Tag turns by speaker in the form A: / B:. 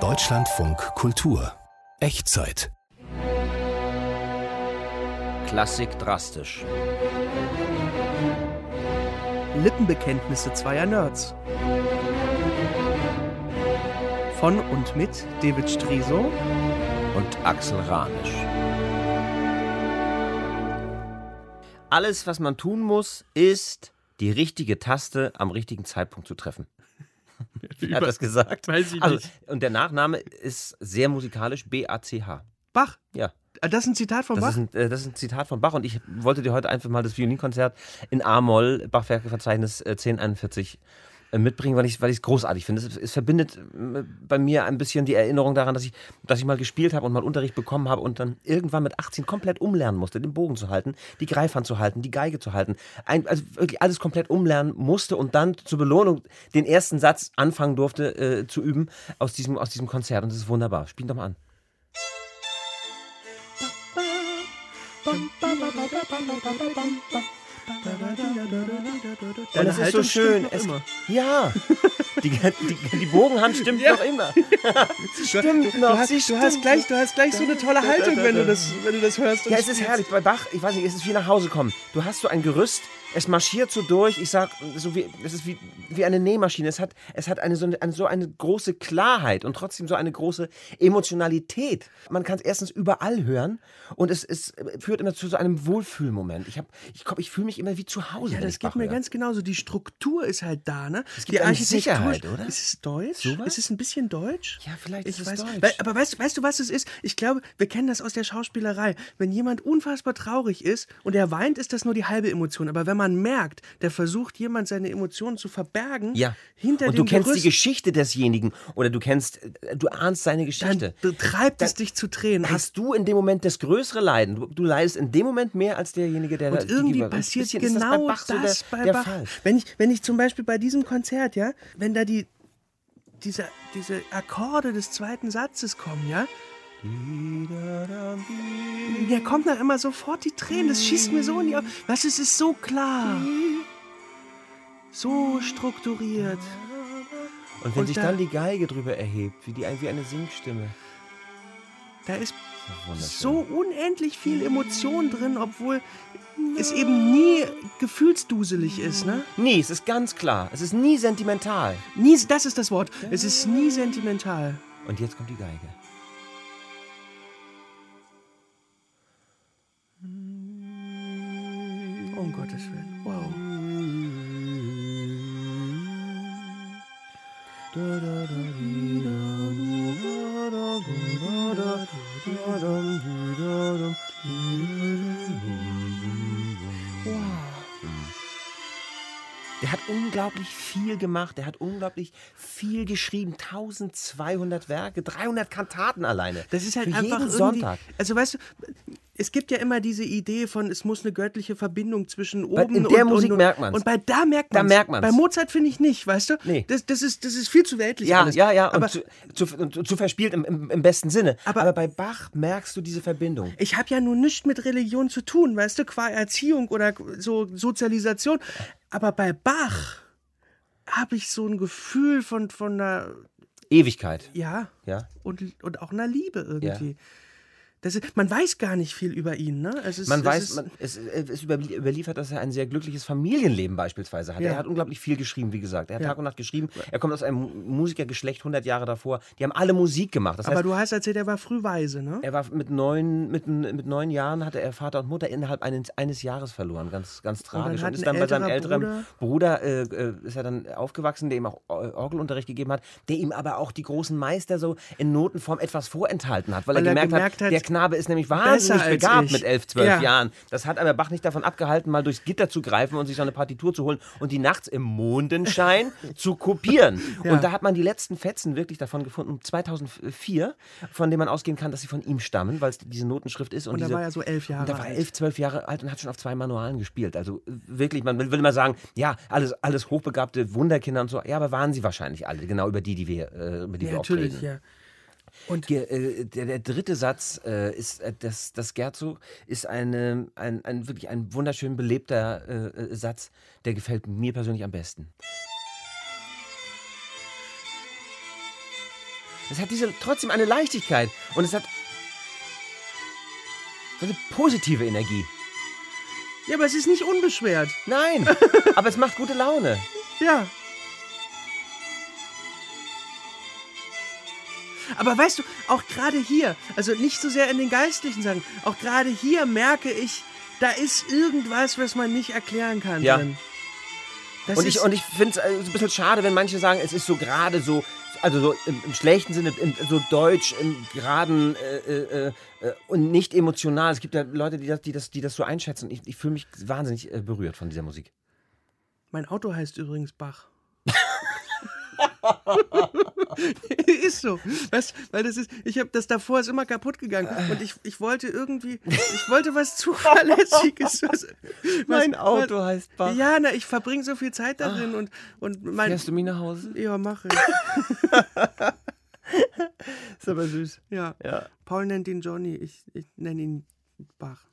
A: Deutschlandfunk Kultur Echtzeit
B: Klassik drastisch.
C: Lippenbekenntnisse zweier Nerds. Von und mit David Striso
B: und Axel Ranisch. Alles, was man tun muss, ist, die richtige Taste am richtigen Zeitpunkt zu treffen. Wer hat das gesagt?
C: Weiß ich
B: Also,
C: nicht.
B: und der Nachname ist sehr musikalisch B-A-C-H.
C: Bach.
B: Ja.
C: Ah, Das ist ein Zitat von
B: Das
C: Bach?
B: ist, ein, äh, das ist ein Zitat von Bach und ich wollte dir heute einfach mal das Violinkonzert in A-Moll, Bachwerkeverzeichnis äh, 1041 äh, mitbringen, weil ich weil es großartig finde. Es, es verbindet äh, bei mir ein bisschen die Erinnerung daran, dass ich, dass ich mal gespielt habe und mal Unterricht bekommen habe und dann irgendwann mit 18 komplett umlernen musste, den Bogen zu halten, die Greifhand zu halten, die Geige zu halten. Ein, also wirklich alles komplett umlernen musste und dann zur Belohnung den ersten Satz anfangen durfte äh, zu üben aus diesem, aus diesem Konzert. Und das ist wunderbar. Spiel doch mal an.
C: Deine
B: das ist so
C: Haltung stimmt
B: schön.
C: Noch
B: Es,
C: immer.
B: ja, die, die, die Bogenhand stimmt
C: Ja.
B: noch immer.
C: Stimmt,
B: noch,
C: du, hast, du, hast gleich, du hast gleich so eine tolle Haltung, wenn du das, wenn du das hörst. und
B: Ja, es ist herrlich. Bei Bach, ich weiß nicht, es ist wie nach Hause kommen. Du hast so ein Gerüst, es marschiert so durch. Ich sag, so wie, es ist wie, wie eine Nähmaschine. Es hat, es hat eine, so, eine, eine, so eine große Klarheit und trotzdem so eine große Emotionalität. Man kann es erstens überall hören und es, es führt immer zu so einem Wohlfühlmoment. Ich, hab, ich, ich fühle mich immer wie zu Hause.
C: Ja, das geht mir
B: höre.
C: ganz genauso. Die Struktur ist halt da, ne?
B: Es
C: die
B: gibt eine Sicherheit, oder?
C: Ist es deutsch?
B: Sowas?
C: Ist es ein bisschen deutsch?
B: Ja, vielleicht
C: Ich
B: ist es
C: weiß,
B: deutsch.
C: Weil, aber weißt, weißt du, was es ist? Ich glaube, wir kennen das aus der Schauspielerei. Wenn jemand unfassbar traurig ist und er weint, ist das nur die halbe Emotion. Aber wenn man merkt, der versucht jemand seine Emotionen zu verbergen,
B: Ja.
C: hinter
B: und
C: dem
B: du kennst
C: Gerüst,
B: die Geschichte desjenigen oder du kennst, äh, du ahnst seine
C: dann
B: Geschichte.
C: betreibt es
B: Dann
C: dich zu Tränen.
B: Hast du in dem Moment das größere Leiden? Du, du leidest in dem Moment mehr als derjenige, der da
C: Und irgendwie
B: gegenüber-
C: passiert genau
B: das bei Bach
C: das
B: so der,
C: bei
B: der
C: Bach.
B: Fall.
C: Wenn ich, wenn ich zum Beispiel bei diesem Konzert, ja, wenn da die, diese, diese Akkorde des zweiten Satzes kommen, ja, mir kommt dann immer sofort die Tränen. Das schießt mir so in die Augen. Was, es ist so klar. So strukturiert.
B: Und wenn
C: Und
B: sich
C: da-
B: dann die Geige drüber erhebt, wie, die, wie eine Singstimme.
C: Da ist so unendlich viel Emotion drin, obwohl es eben nie gefühlsduselig ist, ne?
B: Nee, es ist ganz klar. Es ist nie sentimental.
C: Nie, das ist das Wort. Es ist nie sentimental.
B: Und jetzt kommt die Geige.
C: Um Gottes Willen. Wow.
B: Der hat unglaublich viel gemacht, der hat unglaublich viel geschrieben. 1200 Werke, 300 Kantaten alleine.
C: Das ist halt
B: Für
C: einfach
B: jeden Sonntag.
C: Also weißt du, es gibt ja immer diese Idee von, es muss eine göttliche Verbindung zwischen
B: Bei-
C: oben
B: in
C: und
B: der
C: und,
B: Musik
C: und,
B: merkt man's.
C: Und bei da merkt
B: merkt man's.
C: Bei Mozart finde ich nicht, weißt du?
B: Nee.
C: Das, das, ist, das ist viel zu weltlich
B: Ja,
C: alles.
B: ja, ja,
C: Aber
B: und zu, zu, und zu verspielt im, im, im besten Sinne.
C: Aber-
B: Aber, bei Bach merkst du diese Verbindung.
C: ich habe ja nun nichts mit Religion zu tun, weißt du, qua Erziehung oder so Sozialisation. Aber bei Bach habe ich so ein Gefühl von, von einer,
B: Ewigkeit.
C: ja,
B: Ja.
C: und, und auch einer Liebe irgendwie. Das ist, man weiß gar nicht viel über ihn, ne? Es ist,
B: Man weiß,
C: ist,
B: man, es, es überlie- überliefert, dass er ein sehr glückliches Familienleben beispielsweise hat.
C: Ja.
B: Er hat unglaublich viel geschrieben, wie gesagt. Er hat
C: Ja.
B: Tag und Nacht geschrieben. Er kommt aus einem Mu- Musikergeschlecht 100 Jahre davor. Die haben alle Musik gemacht. Das
C: aber
B: heißt,
C: du hast erzählt, er war früh weise, ne?
B: er war mit neun, mit, mit neun Jahren hatte er Vater und Mutter innerhalb eines, eines Jahres verloren. Ganz, ganz tragisch. Und,
C: hat
B: ist dann bei seinem älteren Bruder, äh, äh, ist er dann aufgewachsen, der ihm auch Orgelunterricht gegeben hat, der ihm aber auch die großen Meister so in Notenform etwas vorenthalten hat, weil,
C: Weil
B: er
C: er
B: gemerkt,
C: gemerkt
B: hat,
C: hat,
B: Knabe ist nämlich wahnsinnig begabt mit elf, zwölf
C: Ja.
B: Jahren. Das hat aber Bach nicht davon abgehalten, mal durchs Gitter zu greifen und sich so eine Partitur zu holen und die nachts im Mondenschein zu kopieren.
C: Ja.
B: Und da hat man die letzten Fetzen wirklich davon gefunden, 2004, von denen man ausgehen kann, dass sie von ihm stammen, weil es diese Notenschrift ist. Und,
C: Und da
B: diese,
C: war er so elf Jahre
B: und da war
C: alt.
B: er elf, zwölf Jahre alt und hat schon auf zwei Manualen gespielt. Also äh, wirklich, man will, immer sagen, ja, alles, alles hochbegabte Wunderkinder und so. Ja, aber waren sie wahrscheinlich alle, genau über die, die wir, äh, über die
C: Ja,
B: wir auch
C: natürlich,
B: reden.
C: ja. Und
B: Ge- äh, Der, der dritte Satz äh, ist, äh, das, das Gerzo ist eine, ein, ein wirklich ein wunderschön belebter äh, äh, Satz, der gefällt mir persönlich am besten. Es hat diese trotzdem eine Leichtigkeit und es hat so eine positive Energie.
C: Ja, aber es ist nicht unbeschwert.
B: Nein, aber es macht gute Laune.
C: Ja. Aber weißt du, auch gerade hier, also nicht so sehr in den geistlichen Sachen, auch gerade hier merke ich, da ist irgendwas, was man nicht erklären kann.
B: Ja. Und ich, und ich finde es ein bisschen schade, wenn manche sagen, es ist so gerade so, also so im, im schlechten Sinne, im, so deutsch, im geraden äh, äh, äh, und nicht emotional. Es gibt ja Leute, die das, die das, die das so einschätzen. Ich, ich fühle mich wahnsinnig äh, berührt von dieser Musik.
C: Mein Auto heißt übrigens Bach. ist so. Was? Weil das ist, ich habe das davor ist immer kaputt gegangen und ich, ich wollte irgendwie, ich wollte was zuverlässiges. Was,
B: Mein
C: was-
B: Auto
C: was,
B: heißt Bach.
C: Ja, na, ich verbringe so viel Zeit darin und, und mein.
B: Fährst du mich nach Hause?
C: Ja, mache ich.
B: Ist aber süß.
C: Ja.
B: Ja.
C: Paul nennt ihn Johnny, ich, ich nenne ihn Bach.